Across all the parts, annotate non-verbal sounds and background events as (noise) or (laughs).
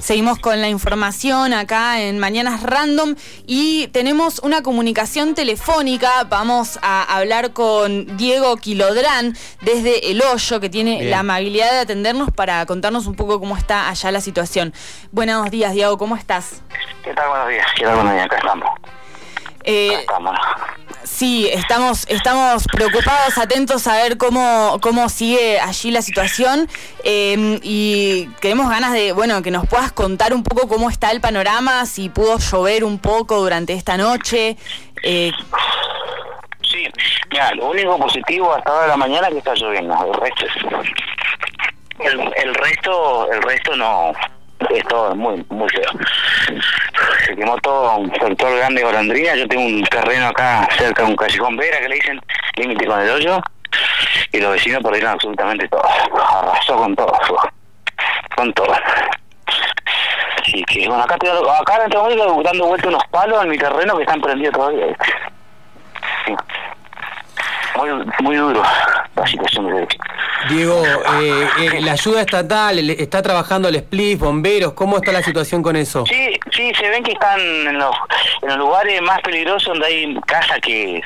Seguimos con la información acá en Mañanas Random y tenemos una comunicación telefónica. Vamos a hablar con Diego Quilodrán desde El Hoyo, que tiene la amabilidad de atendernos para contarnos un poco cómo está allá la situación. Buenos días, Diego, ¿cómo estás? ¿Qué tal? Buenos días. ¿Qué tal? Buenos días. Acá estamos. Eh, Acá estamos. Sí, estamos, estamos preocupados, atentos a ver cómo, cómo sigue allí la situación eh, y tenemos ganas de, bueno, que nos puedas contar un poco cómo está el panorama, si pudo llover un poco durante esta noche. Eh, Sí, mira, lo único positivo hasta ahora de la mañana es que está lloviendo. El resto, el, el resto, el resto no, es todo muy, muy feo. Se quemó todo un sector grande de golondrina. Yo tengo un terreno acá cerca de un callejón Vera que le dicen límite con el hoyo y los vecinos perdieron absolutamente todo. Arrasó con todo, con todo. Así que bueno, acá, estoy, acá en este momento dando vuelta unos palos en mi terreno que están prendidos todavía. Muy, muy duro la situación de Diego, eh, eh, la ayuda estatal, está trabajando el SPLIF, bomberos, ¿cómo está la situación con eso? Sí, sí, se ven que están en los, en los lugares más peligrosos donde hay casas que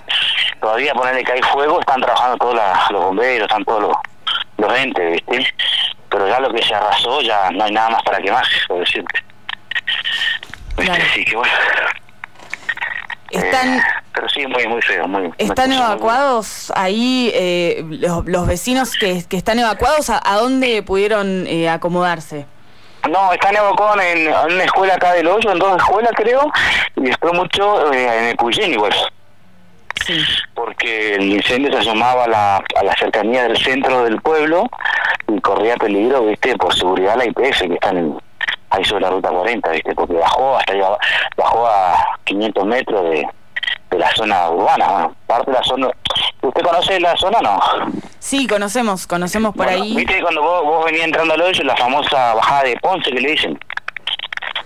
todavía ponerle que hay fuego, están trabajando todos la- los bomberos, están todos los, los entes, ¿viste? Pero ya lo que se arrasó, ya no hay nada más para quemar, por decirte. ¿Viste? Claro. Así que bueno. ¿Están, eh, sí, muy, muy feo. Muy, ¿Están muy- evacuados ahí eh, los, los vecinos que, que están evacuados? ¿A, a dónde pudieron eh, acomodarse? No, están evacuados en, en una escuela acá del hoyo, en dos escuelas creo, y después mucho eh, en el Puyén igual. Sí. porque el incendio se asomaba a la, a la cercanía del centro del pueblo y corría peligro, viste, por seguridad la IPF que están en- ahí sobre la ruta 40, viste, porque bajó hasta allá, bajó a 500 metros de, de la zona urbana, bueno, parte de la zona. ¿Usted conoce la zona no? Sí, conocemos, conocemos por Bueno, ahí. Viste cuando vos, vos venías entrando al hoyo, la famosa bajada de Ponce que le dicen.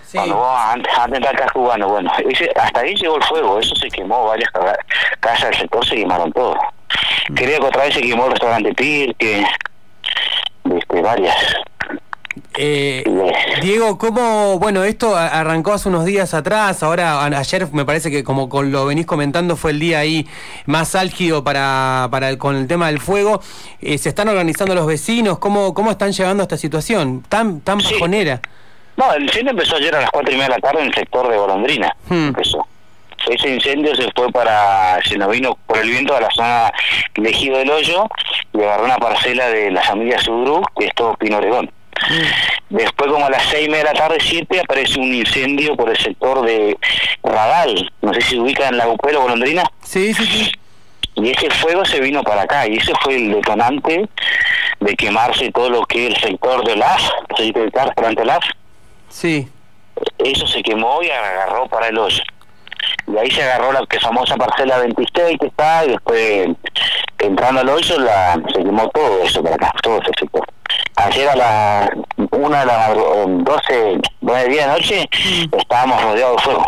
Sí. Cuando vos antes, antes de entrar acá cubano, bueno, ese, hasta ahí llegó el fuego, eso se quemó, varias ca- casas del sector se quemaron todo. Creo que otra vez se quemó el restaurante Pirque, este, varias. Eh, Diego, ¿cómo, bueno, esto arrancó hace unos días atrás, ahora ayer me parece que como con lo venís comentando fue el día ahí más álgido para, para el- con el tema del fuego, Eh, ¿se están organizando los vecinos? ¿Cómo, cómo están llevando esta situación tan, tan Sí. bajonera? No, el incendio empezó ayer a las cuatro y media de la tarde en el sector de Golondrina. Hmm. Empezó. Ese incendio se fue para, se nos vino por el viento a la zona de Ejido del Hoyo y agarró una parcela de la familia Sudrú, que es todo Pino Oregón. Después, como a las seis y media de la tarde, siete, aparece un incendio por el sector de Radal. No sé si se ubica en la Upero Golondrina. Sí, sí, sí. Y ese fuego se vino para acá y ese fue el detonante de quemarse todo lo que es el sector de Las, ubicas, frente Las. Sí. eso se quemó y agarró para el hoyo. Y ahí se agarró la que famosa parcela 26 que está, y después entrando al hoyo la, se quemó todo eso para acá, todo ese sector. Ayer a las una de las eh, 12, 9 días de noche, estábamos rodeados de fuego.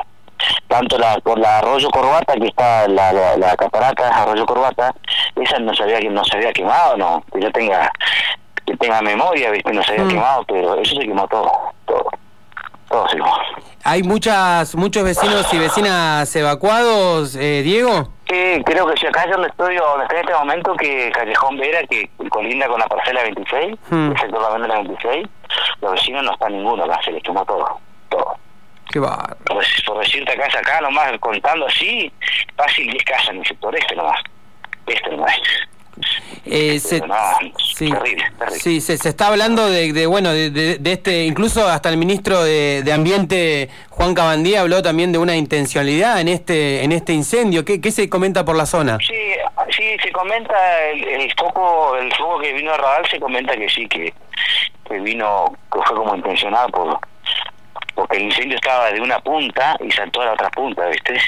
Tanto la, por la Arroyo Corbata, que está la, la, la catarata Arroyo Corbata, esa no se había, no se había quemado, no, que yo tenga que tenga memoria, viste, no se había Mm. quemado, pero eso se quemó todo, todo, todo se quemó. ¿Hay muchas, muchos vecinos y vecinas evacuados, eh, Diego? Sí, creo que si acá es donde estoy, o donde estoy en este momento, que Callejón Vera, que colinda con la parcela 26, Hmm. el sector de la 26, los vecinos no están ninguno acá, se les quemó todo, todo. Qué bárbaro. Por, por decirte acá, acá nomás, contando así, fácil 10 casas en el sector este nomás, este nomás. Eh, se- no, sí, terrible, terrible. sí, se, se está hablando de, de, bueno, de, de- de este, incluso hasta el ministro de, de Ambiente, Juan Cabandía, habló también de una intencionalidad en este, en este incendio. ¿Qué, qué se comenta por la zona? Sí, sí, se comenta el, el foco, el foco que vino a Radal se comenta que sí, que, que vino, que fue como intencionado por, porque el incendio estaba de una punta y saltó a la otra punta, ¿viste?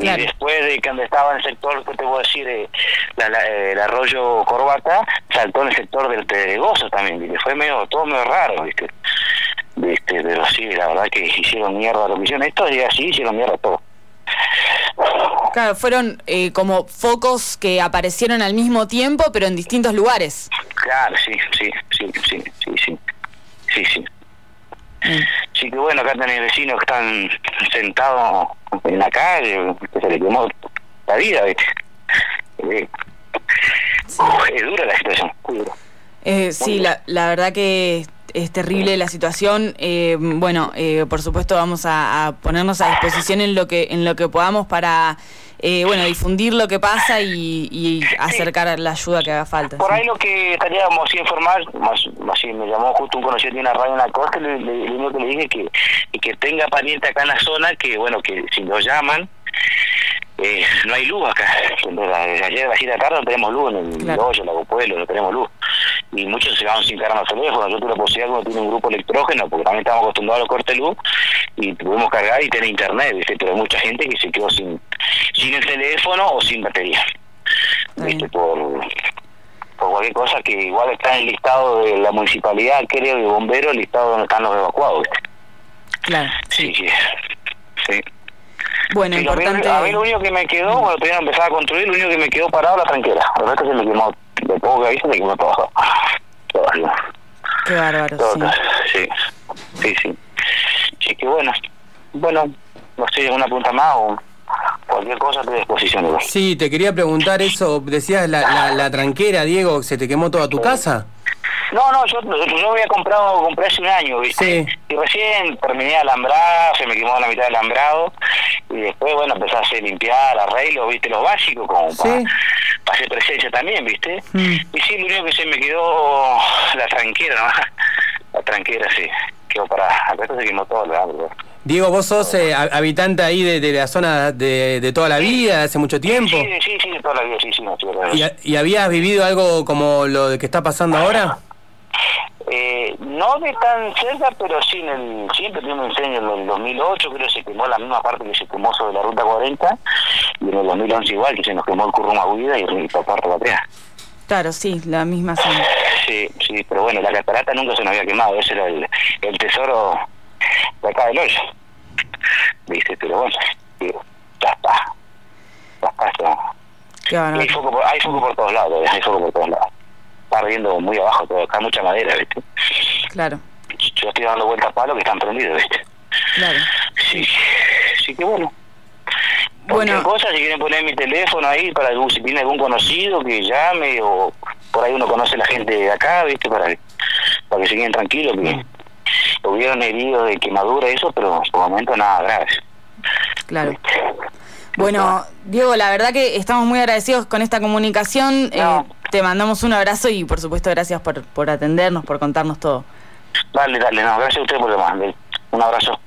Claro. Y después de que donde estaba en el sector, ¿qué te voy a decir? Eh, la- la- eh, el arroyo Corbata, saltó en el sector del Pedregoso también, ¿viste? Fue medio, todo medio raro, ¿viste? ¿Viste? Pero sí, la verdad que hicieron mierda lo que hicieron. Estos días sí hicieron mierda todo. Claro, fueron eh, como focos que aparecieron al mismo tiempo, pero en distintos lugares. Claro, sí, sí, sí, sí, sí, sí, sí, sí. Así que bueno, acá tenés vecinos que están sentados en la calle, que se les quemó la vida. Eh, es dura la situación, muy dura. Eh, sí, la, la verdad que es terrible la situación. Eh, bueno, eh, por supuesto vamos a, a, ponernos a disposición en lo que en lo que podamos para eh, bueno difundir lo que pasa y, y acercar sí. la ayuda que haga falta. Por ¿sí? ahí lo que estaríamos informar, más, más me llamó justo un conocido de una radio en la costa, le, le, le, le dije que, que tenga pariente acá en la zona, que bueno, que si lo llaman, eh, no hay luz acá. Ayer a las 7 de la tarde no tenemos luz en el claro. hoyo, Lago Pueblo, no tenemos luz. Y muchos se quedaron sin cargar los teléfonos. Yo tuve la posibilidad, como tiene un grupo electrógeno, porque también estamos acostumbrados a los cortes de luz, y pudimos cargar y tener internet, ¿viste? pero hay mucha gente que se quedó sin sin el teléfono o sin batería. ¿Viste? Por, por cualquier cosa que igual está en el listado de la municipalidad, creo, de bomberos, el listado donde están los evacuados. ¿viste? Claro. Sí, sí. sí. Bueno, sí, importante... A mí, lo único que me quedó, cuando todavía empezaba a construir, lo único que me quedó parado la tranquera. El resto se me quemó, de poco que hice, se me quemó todo. Qué bárbaro, todo, sí. Sí, sí. Sí, que bueno. Bueno, no sé, una punta más o cualquier cosa te disposición. Igual. Sí, te quería preguntar eso. Decías la, la, la tranquera, Diego, ¿se te quemó toda tu casa? No, no, yo, yo había comprado, compré hace un año, ¿viste? Sí. Y recién terminé de alambrar, se me quemó la mitad del alambrado, y después, bueno, empecé a hacer limpiar, arreglo, ¿viste? Los básicos, como sí. para, para hacer presencia también, ¿viste? Mm. Y sí, lo único que se me quedó la tranquera, ¿no? (laughs) La tranquera, sí. Quedó para, acá se quemó todo, ¿verdad? Diego, vos sos eh, habitante ahí de, de, la zona de, de toda la vida, hace mucho tiempo. Sí, sí, sí, de toda la vida, sí, sí. No, ¿Y, ¿Y habías vivido algo como lo que está pasando ahora? Eh, no de tan cerca, pero sí, en el, siempre tuvimos un incendio en el 2008, creo que se quemó la misma parte que se quemó sobre la ruta 40, y en el 2011 igual, que se nos quemó el Curruma Huida y el Puerto Batea. Claro, sí, la misma zona. Sí, sí, pero bueno, la catarata nunca se nos había quemado, ese era el, el tesoro de acá del hoyo. ¿Viste? Pero bueno, digo, ya está. Ya está, ya. Bueno. hay, foco por, hay foco por todos lados, hay foco por todos lados está ardiendo muy abajo todo, acá mucha madera, ¿viste? Claro. Yo estoy dando vueltas a palos que están prendidos, ¿viste? Claro. Sí, sí que bueno. Bueno. cosa, si quieren poner mi teléfono ahí para algún, si tiene algún conocido que llame o por ahí uno conoce a la gente de acá, ¿viste? Para, para que se queden tranquilos, que hubieron heridos de quemadura eso, pero por el momento nada grave. Claro. Bueno, Diego, la verdad que estamos muy agradecidos con esta comunicación. No. Eh, te mandamos un abrazo y por supuesto gracias por, por atendernos, por contarnos todo. Dale, dale, no, gracias a usted por demás. Un abrazo.